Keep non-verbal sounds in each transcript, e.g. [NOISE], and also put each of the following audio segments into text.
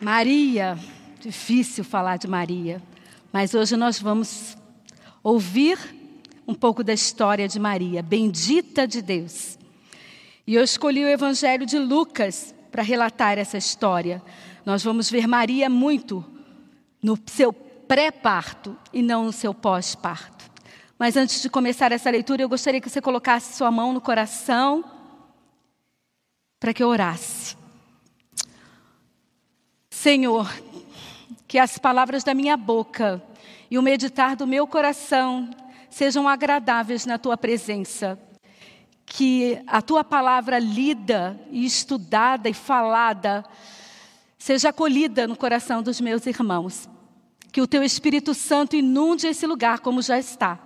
Maria, difícil falar de Maria, mas hoje nós vamos ouvir um pouco da história de Maria, bendita de Deus. E eu escolhi o Evangelho de Lucas para relatar essa história. Nós vamos ver Maria muito no seu pré-parto e não no seu pós-parto. Mas antes de começar essa leitura, eu gostaria que você colocasse sua mão no coração para que eu orasse. Senhor, que as palavras da minha boca e o meditar do meu coração sejam agradáveis na tua presença. Que a tua palavra lida e estudada e falada seja acolhida no coração dos meus irmãos. Que o teu Espírito Santo inunde esse lugar como já está.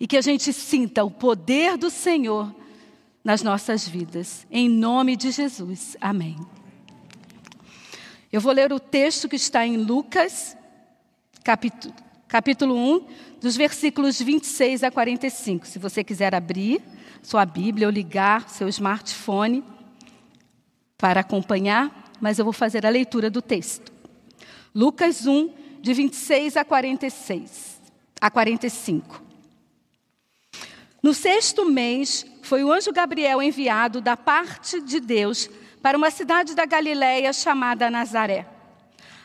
E que a gente sinta o poder do Senhor nas nossas vidas. Em nome de Jesus. Amém. Eu vou ler o texto que está em Lucas, capítulo, capítulo 1, dos versículos 26 a 45. Se você quiser abrir sua Bíblia ou ligar seu smartphone para acompanhar, mas eu vou fazer a leitura do texto. Lucas 1, de 26 a 46, a 45. No sexto mês, foi o anjo Gabriel enviado da parte de Deus para uma cidade da Galiléia chamada Nazaré.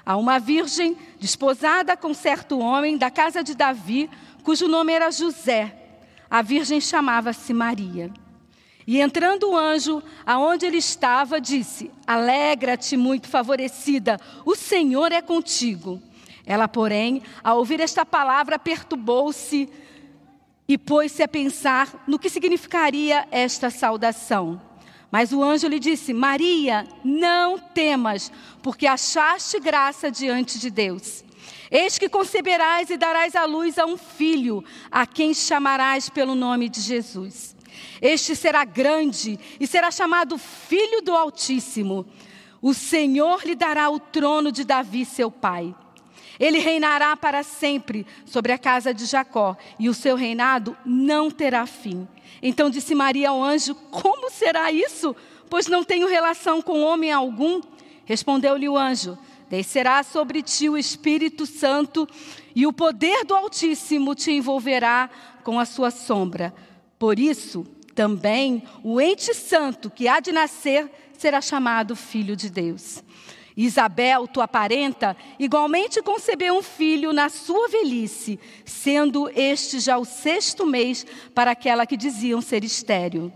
A uma virgem desposada com certo homem da casa de Davi, cujo nome era José. A virgem chamava-se Maria. E entrando o anjo aonde ele estava, disse: Alegra-te, muito favorecida, o Senhor é contigo. Ela, porém, ao ouvir esta palavra, perturbou-se e pôs-se a pensar no que significaria esta saudação. Mas o anjo lhe disse: Maria, não temas, porque achaste graça diante de Deus. Eis que conceberás e darás à luz a um filho, a quem chamarás pelo nome de Jesus. Este será grande e será chamado Filho do Altíssimo. O Senhor lhe dará o trono de Davi, seu pai. Ele reinará para sempre sobre a casa de Jacó, e o seu reinado não terá fim. Então disse Maria ao anjo: Como será isso? Pois não tenho relação com homem algum. Respondeu-lhe o anjo: Descerá sobre ti o Espírito Santo, e o poder do Altíssimo te envolverá com a sua sombra. Por isso, também o ente santo que há de nascer será chamado Filho de Deus. Isabel, tua parenta, igualmente concebeu um filho na sua velhice, sendo este já o sexto mês para aquela que diziam ser estéril.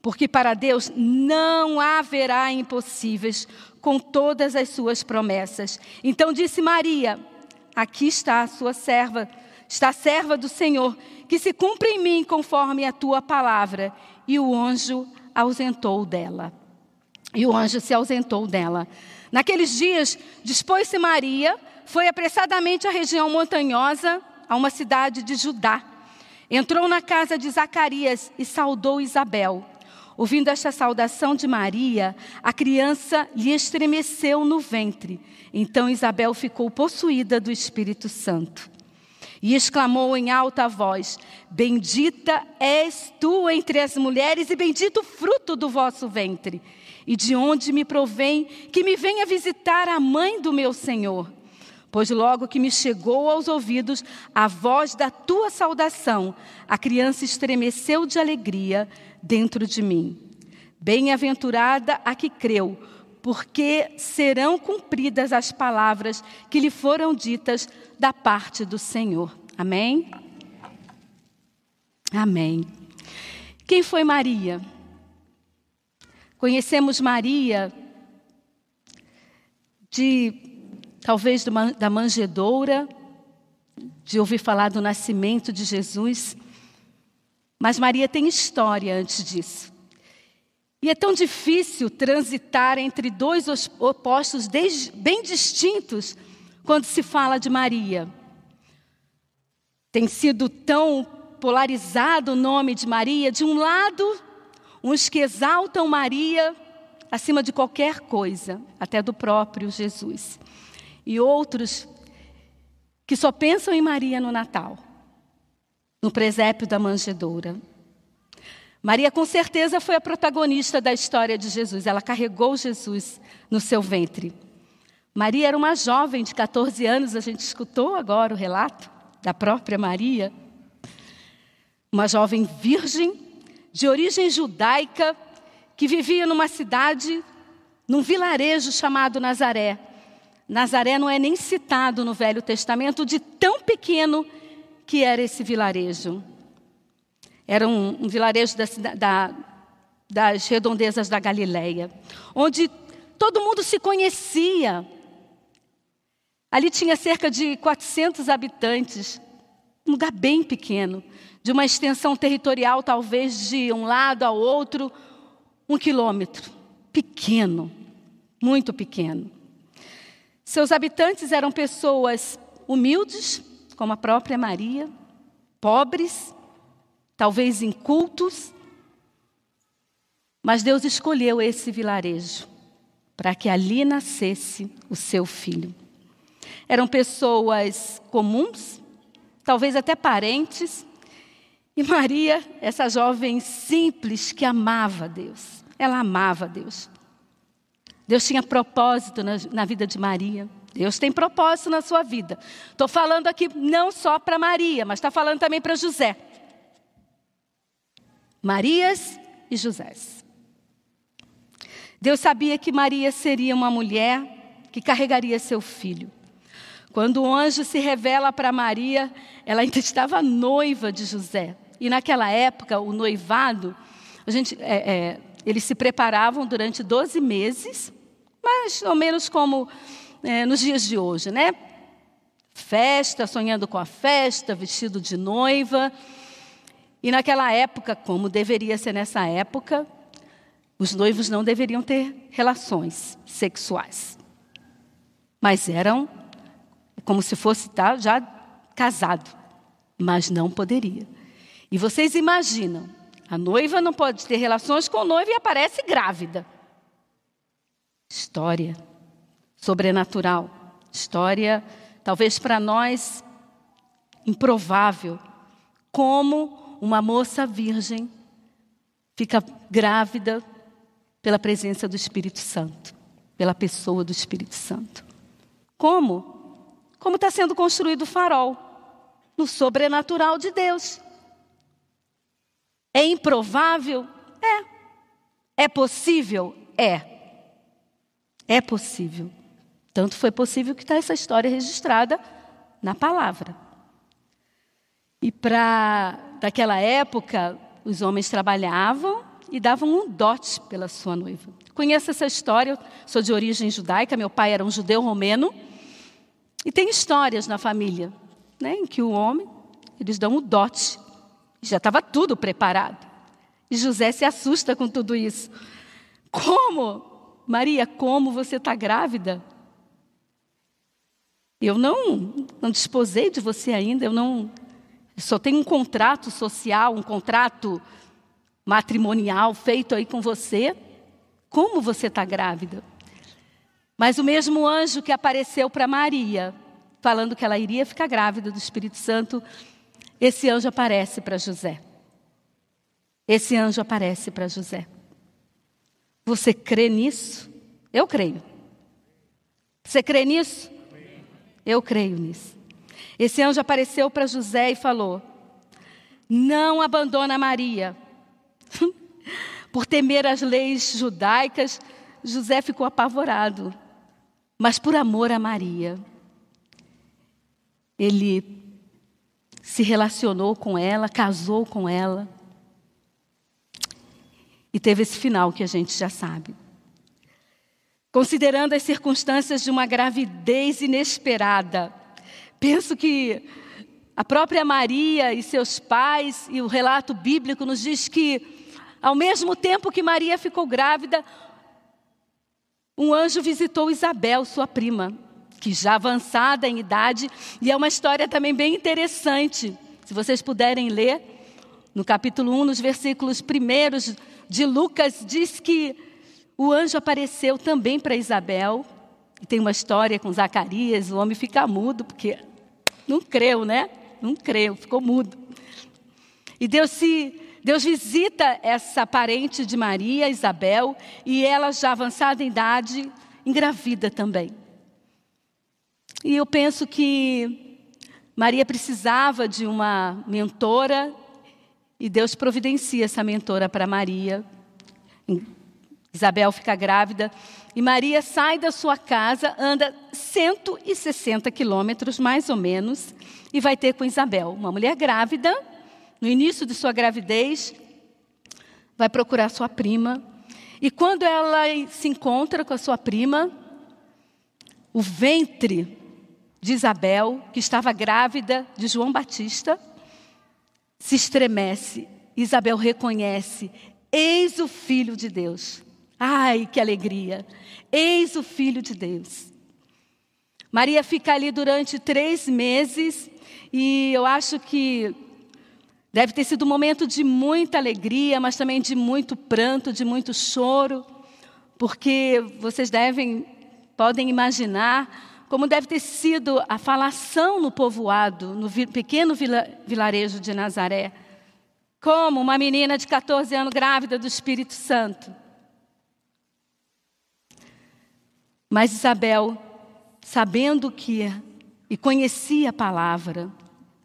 Porque para Deus não haverá impossíveis com todas as suas promessas. Então disse Maria: Aqui está a sua serva, está a serva do Senhor, que se cumpra em mim conforme a tua palavra. E o anjo ausentou dela. E o anjo se ausentou dela. Naqueles dias, dispôs-se Maria, foi apressadamente à região montanhosa, a uma cidade de Judá. Entrou na casa de Zacarias e saudou Isabel. Ouvindo esta saudação de Maria, a criança lhe estremeceu no ventre. Então Isabel ficou possuída do Espírito Santo. E exclamou em alta voz: Bendita és tu entre as mulheres, e bendito o fruto do vosso ventre. E de onde me provém que me venha visitar a mãe do meu Senhor? Pois logo que me chegou aos ouvidos a voz da tua saudação, a criança estremeceu de alegria dentro de mim. Bem-aventurada a que creu, porque serão cumpridas as palavras que lhe foram ditas da parte do Senhor. Amém? Amém. Quem foi Maria? Conhecemos Maria de talvez da manjedoura, de ouvir falar do nascimento de Jesus, mas Maria tem história antes disso. E é tão difícil transitar entre dois opostos bem distintos quando se fala de Maria. Tem sido tão polarizado o nome de Maria. De um lado, uns que exaltam Maria acima de qualquer coisa, até do próprio Jesus. E outros que só pensam em Maria no Natal, no presépio da manjedoura. Maria, com certeza, foi a protagonista da história de Jesus. Ela carregou Jesus no seu ventre. Maria era uma jovem de 14 anos, a gente escutou agora o relato da própria Maria. Uma jovem virgem, de origem judaica, que vivia numa cidade, num vilarejo chamado Nazaré. Nazaré não é nem citado no Velho Testamento, de tão pequeno que era esse vilarejo. Era um, um vilarejo da, da, das redondezas da Galileia, onde todo mundo se conhecia. Ali tinha cerca de 400 habitantes, um lugar bem pequeno, de uma extensão territorial talvez de um lado ao outro, um quilômetro. Pequeno, muito pequeno. Seus habitantes eram pessoas humildes, como a própria Maria, pobres, talvez incultos, mas Deus escolheu esse vilarejo para que ali nascesse o seu filho. Eram pessoas comuns, talvez até parentes, e Maria, essa jovem simples que amava Deus, ela amava Deus. Deus tinha propósito na, na vida de Maria. Deus tem propósito na sua vida. Estou falando aqui não só para Maria, mas está falando também para José. Marias e Josés. Deus sabia que Maria seria uma mulher que carregaria seu filho. Quando o anjo se revela para Maria, ela ainda [LAUGHS] estava noiva de José. E naquela época, o noivado, a gente, é, é, eles se preparavam durante 12 meses, mais ou menos como é, nos dias de hoje, né? Festa, sonhando com a festa, vestido de noiva. E naquela época, como deveria ser nessa época, os noivos não deveriam ter relações sexuais. Mas eram como se fosse tá, já casado. Mas não poderia. E vocês imaginam, a noiva não pode ter relações com o noivo e aparece grávida. História sobrenatural. História, talvez para nós, improvável. Como uma moça virgem fica grávida pela presença do Espírito Santo, pela pessoa do Espírito Santo. Como? Como está sendo construído o farol? No sobrenatural de Deus. É improvável? É. É possível? É. É possível. Tanto foi possível que está essa história registrada na palavra. E para daquela época, os homens trabalhavam e davam um dote pela sua noiva. Conheço essa história, sou de origem judaica, meu pai era um judeu romeno. E tem histórias na família né, em que o homem, eles dão o dote. Já estava tudo preparado. E José se assusta com tudo isso. Como? Maria, como você está grávida? Eu não, não desposei de você ainda, eu não só tem um contrato social, um contrato matrimonial feito aí com você. Como você está grávida? Mas o mesmo anjo que apareceu para Maria, falando que ela iria ficar grávida do Espírito Santo, esse anjo aparece para José. Esse anjo aparece para José. Você crê nisso? Eu creio. Você crê nisso? Eu creio nisso. Esse anjo apareceu para José e falou: Não abandona Maria. [LAUGHS] Por temer as leis judaicas, José ficou apavorado. Mas por amor a Maria, ele se relacionou com ela, casou com ela. E teve esse final que a gente já sabe. Considerando as circunstâncias de uma gravidez inesperada, Penso que a própria Maria e seus pais, e o relato bíblico nos diz que, ao mesmo tempo que Maria ficou grávida, um anjo visitou Isabel, sua prima, que já avançada em idade, e é uma história também bem interessante. Se vocês puderem ler, no capítulo 1, nos versículos primeiros de Lucas, diz que o anjo apareceu também para Isabel. E tem uma história com Zacarias, o homem fica mudo, porque não creu, né? Não creu, ficou mudo. E Deus se Deus visita essa parente de Maria, Isabel, e ela já avançada em idade, engravida também. E eu penso que Maria precisava de uma mentora e Deus providencia essa mentora para Maria. Isabel fica grávida e Maria sai da sua casa, anda 160 quilômetros, mais ou menos, e vai ter com Isabel, uma mulher grávida, no início de sua gravidez, vai procurar sua prima. E quando ela se encontra com a sua prima, o ventre de Isabel, que estava grávida de João Batista, se estremece. Isabel reconhece: Eis o Filho de Deus. Ai, que alegria! Eis o Filho de Deus. Maria fica ali durante três meses e eu acho que deve ter sido um momento de muita alegria, mas também de muito pranto, de muito choro, porque vocês devem, podem imaginar como deve ter sido a falação no povoado, no pequeno vilarejo de Nazaré. Como uma menina de 14 anos grávida do Espírito Santo. Mas Isabel, sabendo que e conhecia a palavra,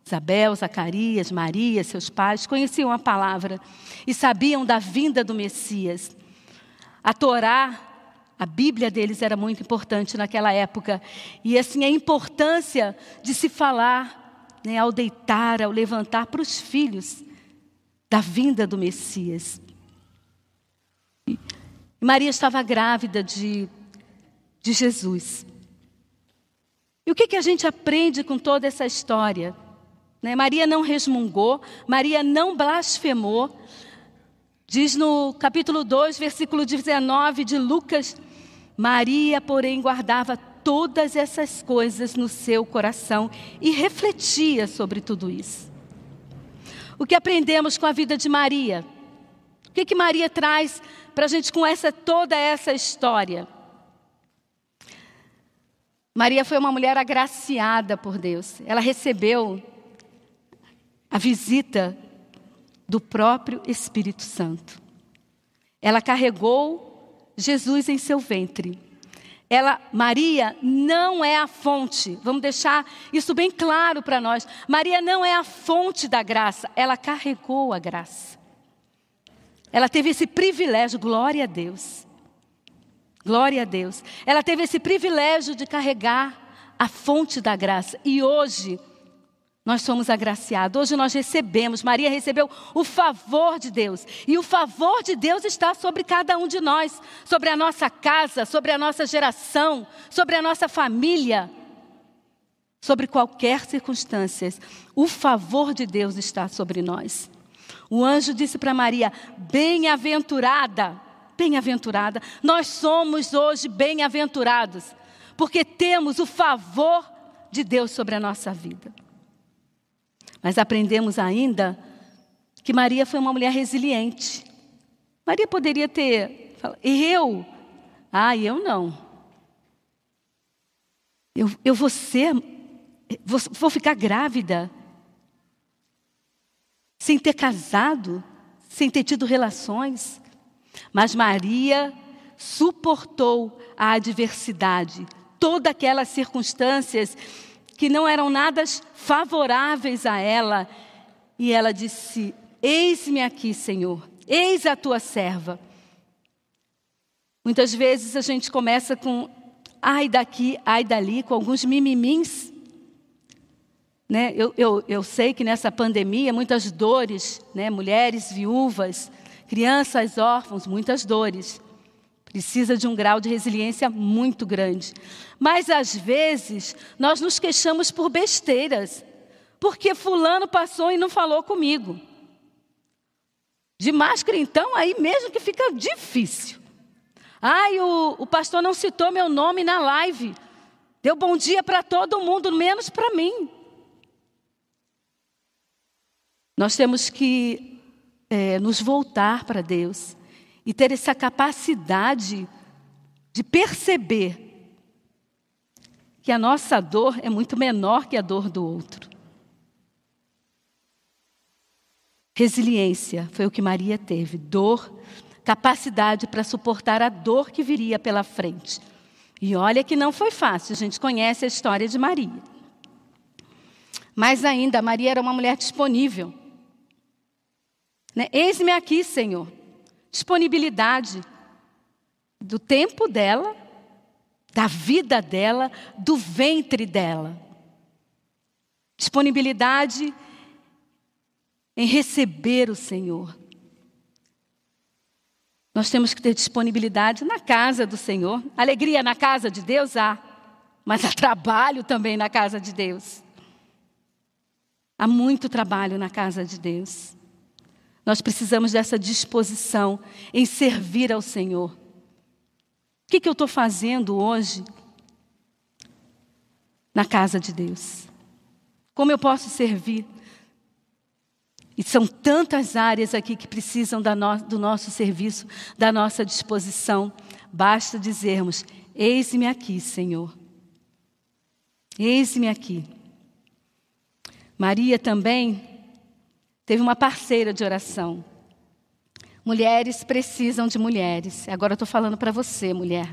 Isabel, Zacarias, Maria, seus pais conheciam a palavra e sabiam da vinda do Messias. A Torá, a Bíblia deles era muito importante naquela época. E assim, a importância de se falar né, ao deitar, ao levantar para os filhos da vinda do Messias. Maria estava grávida de de Jesus. E o que, que a gente aprende com toda essa história? Né? Maria não resmungou, Maria não blasfemou. Diz no capítulo 2, versículo 19 de Lucas: Maria, porém, guardava todas essas coisas no seu coração e refletia sobre tudo isso. O que aprendemos com a vida de Maria? O que, que Maria traz para a gente com essa, toda essa história? Maria foi uma mulher agraciada por Deus. Ela recebeu a visita do próprio Espírito Santo. Ela carregou Jesus em seu ventre. Ela, Maria não é a fonte. Vamos deixar isso bem claro para nós. Maria não é a fonte da graça, ela carregou a graça. Ela teve esse privilégio, glória a Deus. Glória a Deus. Ela teve esse privilégio de carregar a fonte da graça. E hoje nós somos agraciados. Hoje nós recebemos, Maria recebeu o favor de Deus. E o favor de Deus está sobre cada um de nós, sobre a nossa casa, sobre a nossa geração, sobre a nossa família, sobre qualquer circunstância. O favor de Deus está sobre nós. O anjo disse para Maria: Bem-aventurada bem-aventurada. Nós somos hoje bem-aventurados, porque temos o favor de Deus sobre a nossa vida. Mas aprendemos ainda que Maria foi uma mulher resiliente. Maria poderia ter falado, eu? Ah, eu não. Eu, eu vou ser, vou, vou ficar grávida, sem ter casado, sem ter tido relações. Mas Maria suportou a adversidade, todas aquelas circunstâncias que não eram nada favoráveis a ela. E ela disse: Eis-me aqui, Senhor, eis a tua serva. Muitas vezes a gente começa com ai daqui, ai dali, com alguns mimimins. Né? Eu, eu, eu sei que nessa pandemia, muitas dores, né? mulheres viúvas, crianças órfãos, muitas dores. Precisa de um grau de resiliência muito grande. Mas às vezes nós nos queixamos por besteiras, porque fulano passou e não falou comigo. De máscara, então, aí mesmo que fica difícil. Ai, o, o pastor não citou meu nome na live. Deu bom dia para todo mundo, menos para mim. Nós temos que é, nos voltar para Deus e ter essa capacidade de perceber que a nossa dor é muito menor que a dor do outro. Resiliência foi o que Maria teve, dor, capacidade para suportar a dor que viria pela frente. E olha que não foi fácil, a gente conhece a história de Maria. Mas ainda, Maria era uma mulher disponível. Né? Eis-me aqui, Senhor. Disponibilidade do tempo dela, da vida dela, do ventre dela. Disponibilidade em receber o Senhor. Nós temos que ter disponibilidade na casa do Senhor. Alegria na casa de Deus há, mas há trabalho também na casa de Deus. Há muito trabalho na casa de Deus. Nós precisamos dessa disposição em servir ao Senhor. O que, que eu estou fazendo hoje na casa de Deus? Como eu posso servir? E são tantas áreas aqui que precisam no, do nosso serviço, da nossa disposição. Basta dizermos: Eis-me aqui, Senhor. Eis-me aqui. Maria também teve uma parceira de oração. Mulheres precisam de mulheres. Agora eu estou falando para você, mulher.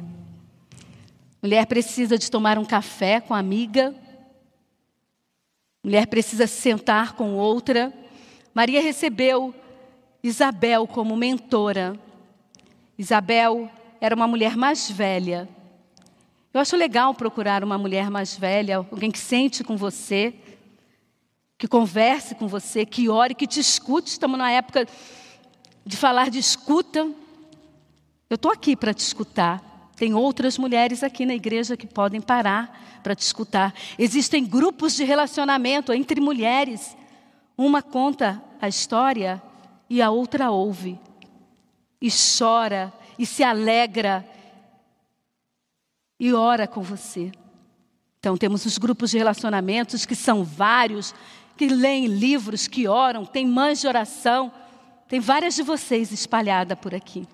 Mulher precisa de tomar um café com amiga. Mulher precisa sentar com outra Maria recebeu Isabel como mentora. Isabel era uma mulher mais velha. Eu acho legal procurar uma mulher mais velha, alguém que sente com você, que converse com você, que ore, que te escute. Estamos na época de falar de escuta. Eu estou aqui para te escutar. Tem outras mulheres aqui na igreja que podem parar para te escutar. Existem grupos de relacionamento entre mulheres. Uma conta a história e a outra ouve, e chora, e se alegra, e ora com você. Então, temos os grupos de relacionamentos, que são vários, que leem livros, que oram, tem mães de oração, tem várias de vocês espalhadas por aqui.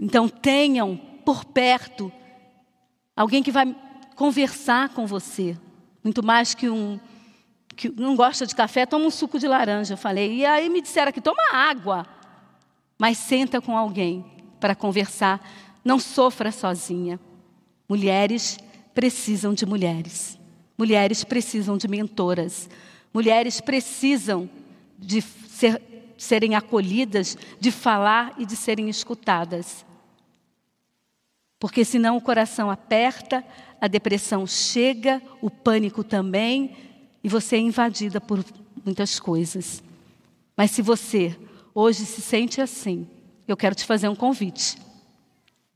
Então, tenham por perto alguém que vai conversar com você, muito mais que um que não gosta de café, toma um suco de laranja. Eu falei, e aí me disseram que toma água, mas senta com alguém para conversar, não sofra sozinha. Mulheres precisam de mulheres. Mulheres precisam de mentoras. Mulheres precisam de ser, serem acolhidas, de falar e de serem escutadas. Porque senão o coração aperta, a depressão chega, o pânico também, e você é invadida por muitas coisas. Mas se você hoje se sente assim, eu quero te fazer um convite.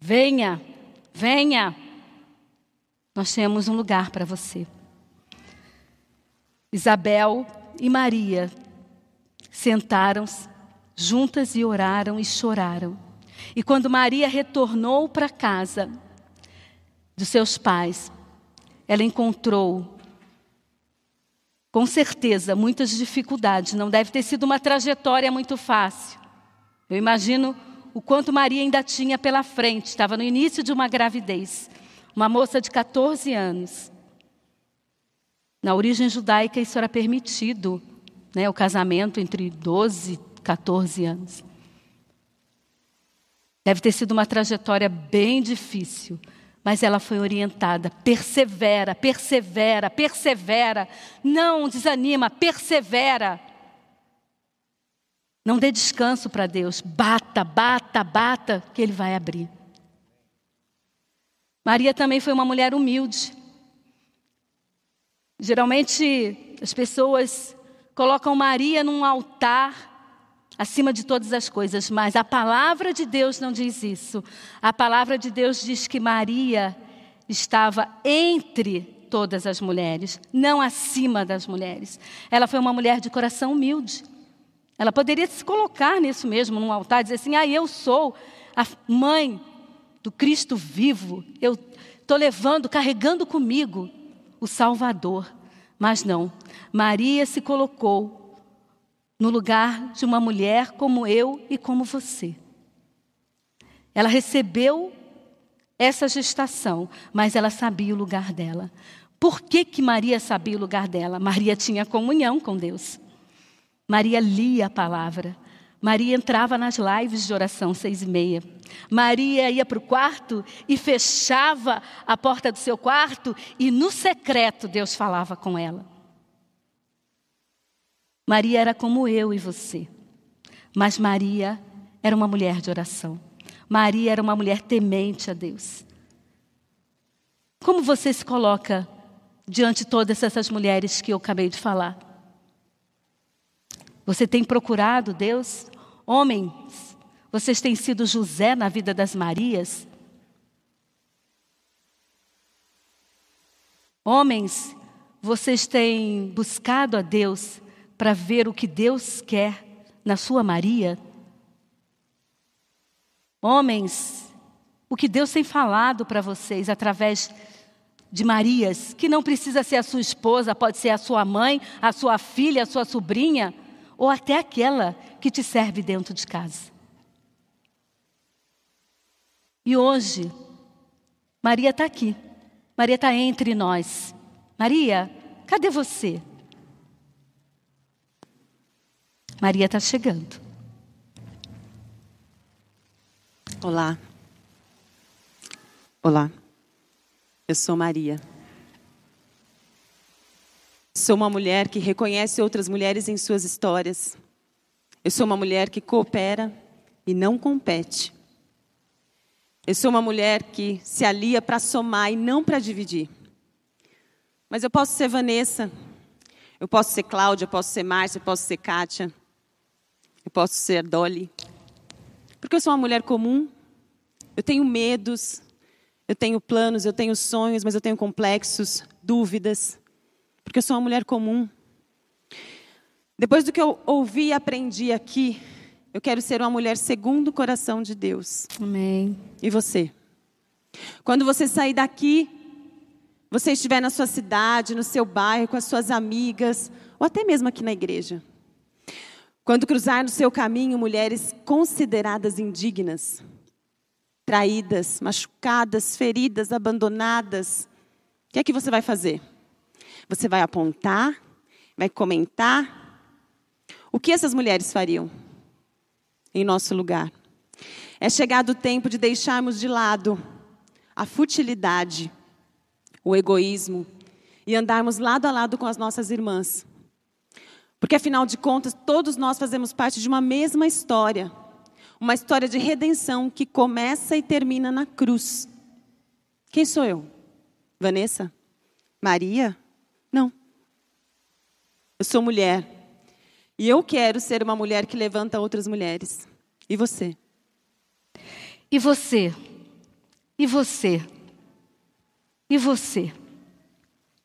Venha, venha. Nós temos um lugar para você. Isabel e Maria sentaram-se juntas e oraram e choraram. E quando Maria retornou para casa dos seus pais, ela encontrou com certeza, muitas dificuldades. Não deve ter sido uma trajetória muito fácil. Eu imagino o quanto Maria ainda tinha pela frente. Estava no início de uma gravidez. Uma moça de 14 anos. Na origem judaica, isso era permitido, né, o casamento entre 12 e 14 anos. Deve ter sido uma trajetória bem difícil. Mas ela foi orientada, persevera, persevera, persevera, não desanima, persevera. Não dê descanso para Deus, bata, bata, bata, que Ele vai abrir. Maria também foi uma mulher humilde. Geralmente as pessoas colocam Maria num altar acima de todas as coisas, mas a palavra de Deus não diz isso. A palavra de Deus diz que Maria estava entre todas as mulheres, não acima das mulheres. Ela foi uma mulher de coração humilde. Ela poderia se colocar nisso mesmo, num altar, dizer assim: ah, eu sou a mãe do Cristo vivo, eu estou levando, carregando comigo o Salvador. Mas não, Maria se colocou no lugar de uma mulher como eu e como você. Ela recebeu essa gestação, mas ela sabia o lugar dela. Por que, que Maria sabia o lugar dela? Maria tinha comunhão com Deus. Maria lia a palavra. Maria entrava nas lives de oração seis e meia. Maria ia para o quarto e fechava a porta do seu quarto e no secreto Deus falava com ela. Maria era como eu e você, mas Maria era uma mulher de oração. Maria era uma mulher temente a Deus. Como você se coloca diante de todas essas mulheres que eu acabei de falar? Você tem procurado Deus? Homens, vocês têm sido José na vida das Marias? Homens, vocês têm buscado a Deus para ver o que Deus quer na sua Maria? Homens, o que Deus tem falado para vocês através de Marias, que não precisa ser a sua esposa, pode ser a sua mãe, a sua filha, a sua sobrinha, ou até aquela que te serve dentro de casa. E hoje, Maria está aqui. Maria está entre nós. Maria, cadê você? Maria está chegando. Olá. Olá. Eu sou Maria. Sou uma mulher que reconhece outras mulheres em suas histórias. Eu sou uma mulher que coopera e não compete. Eu sou uma mulher que se alia para somar e não para dividir. Mas eu posso ser Vanessa, eu posso ser Cláudia, eu posso ser Márcia, eu posso ser Kátia, eu posso ser Dolly. Porque eu sou uma mulher comum, eu tenho medos, eu tenho planos, eu tenho sonhos, mas eu tenho complexos, dúvidas. Porque eu sou uma mulher comum. Depois do que eu ouvi e aprendi aqui, eu quero ser uma mulher segundo o coração de Deus. Amém. E você? Quando você sair daqui, você estiver na sua cidade, no seu bairro, com as suas amigas, ou até mesmo aqui na igreja. Quando cruzar no seu caminho mulheres consideradas indignas, traídas, machucadas, feridas, abandonadas, o que é que você vai fazer? Você vai apontar, vai comentar. O que essas mulheres fariam em nosso lugar? É chegado o tempo de deixarmos de lado a futilidade, o egoísmo e andarmos lado a lado com as nossas irmãs. Porque afinal de contas, todos nós fazemos parte de uma mesma história. Uma história de redenção que começa e termina na cruz. Quem sou eu? Vanessa? Maria? Não. Eu sou mulher. E eu quero ser uma mulher que levanta outras mulheres. E você? E você? E você? E você?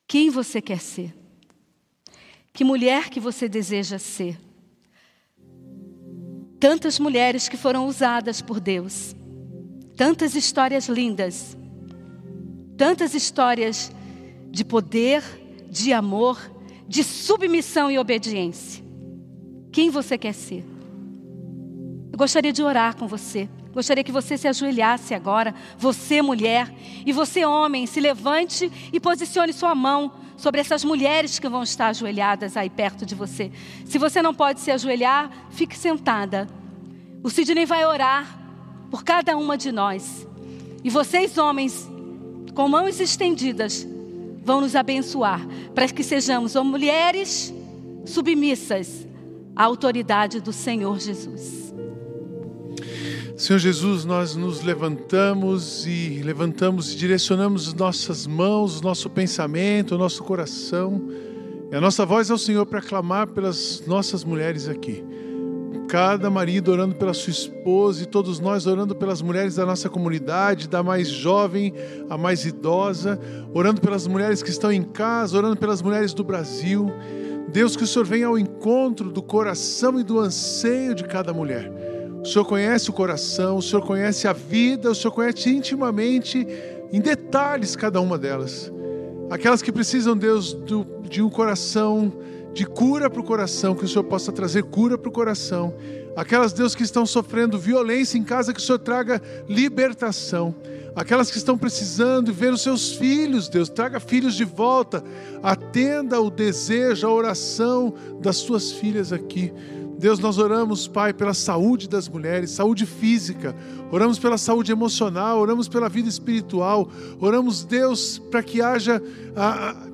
Quem você quer ser? Que mulher que você deseja ser? Tantas mulheres que foram usadas por Deus, tantas histórias lindas, tantas histórias de poder, de amor, de submissão e obediência. Quem você quer ser? Eu gostaria de orar com você. Gostaria que você se ajoelhasse agora, você mulher, e você homem, se levante e posicione sua mão sobre essas mulheres que vão estar ajoelhadas aí perto de você. Se você não pode se ajoelhar, fique sentada. O Sidney vai orar por cada uma de nós. E vocês, homens, com mãos estendidas, vão nos abençoar para que sejamos mulheres submissas à autoridade do Senhor Jesus. Senhor Jesus, nós nos levantamos e levantamos e direcionamos nossas mãos, nosso pensamento, nosso coração e a nossa voz ao Senhor para clamar pelas nossas mulheres aqui. Cada marido orando pela sua esposa e todos nós orando pelas mulheres da nossa comunidade, da mais jovem à mais idosa, orando pelas mulheres que estão em casa, orando pelas mulheres do Brasil. Deus, que o Senhor venha ao encontro do coração e do anseio de cada mulher o Senhor conhece o coração, o Senhor conhece a vida, o Senhor conhece intimamente, em detalhes, cada uma delas. Aquelas que precisam, Deus, do, de um coração, de cura para o coração, que o Senhor possa trazer cura para o coração. Aquelas, Deus, que estão sofrendo violência em casa, que o Senhor traga libertação. Aquelas que estão precisando ver os seus filhos, Deus, traga filhos de volta. Atenda o desejo, a oração das suas filhas aqui. Deus, nós oramos, Pai, pela saúde das mulheres, saúde física, oramos pela saúde emocional, oramos pela vida espiritual, oramos, Deus, para que haja,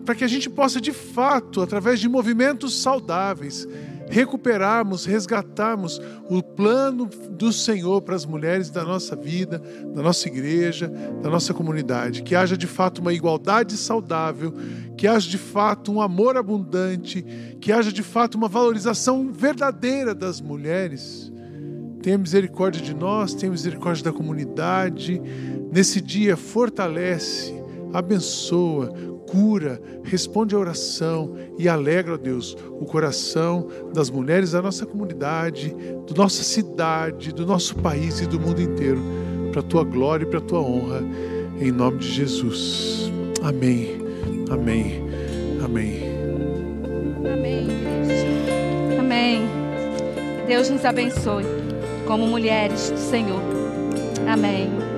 para que a gente possa de fato, através de movimentos saudáveis, recuperarmos, resgatarmos o plano do Senhor para as mulheres da nossa vida, da nossa igreja, da nossa comunidade. Que haja de fato uma igualdade saudável, que haja de fato um amor abundante, que haja de fato uma valorização verdadeira das mulheres. Tenha misericórdia de nós, tenha misericórdia da comunidade. Nesse dia, fortalece, abençoa, cura, responde à oração e alegra, ó Deus, o coração das mulheres da nossa comunidade, da nossa cidade, do nosso país e do mundo inteiro, para a tua glória e para a tua honra, em nome de Jesus. Amém, amém, amém. Amém. Amém. Deus nos abençoe como mulheres do Senhor. Amém.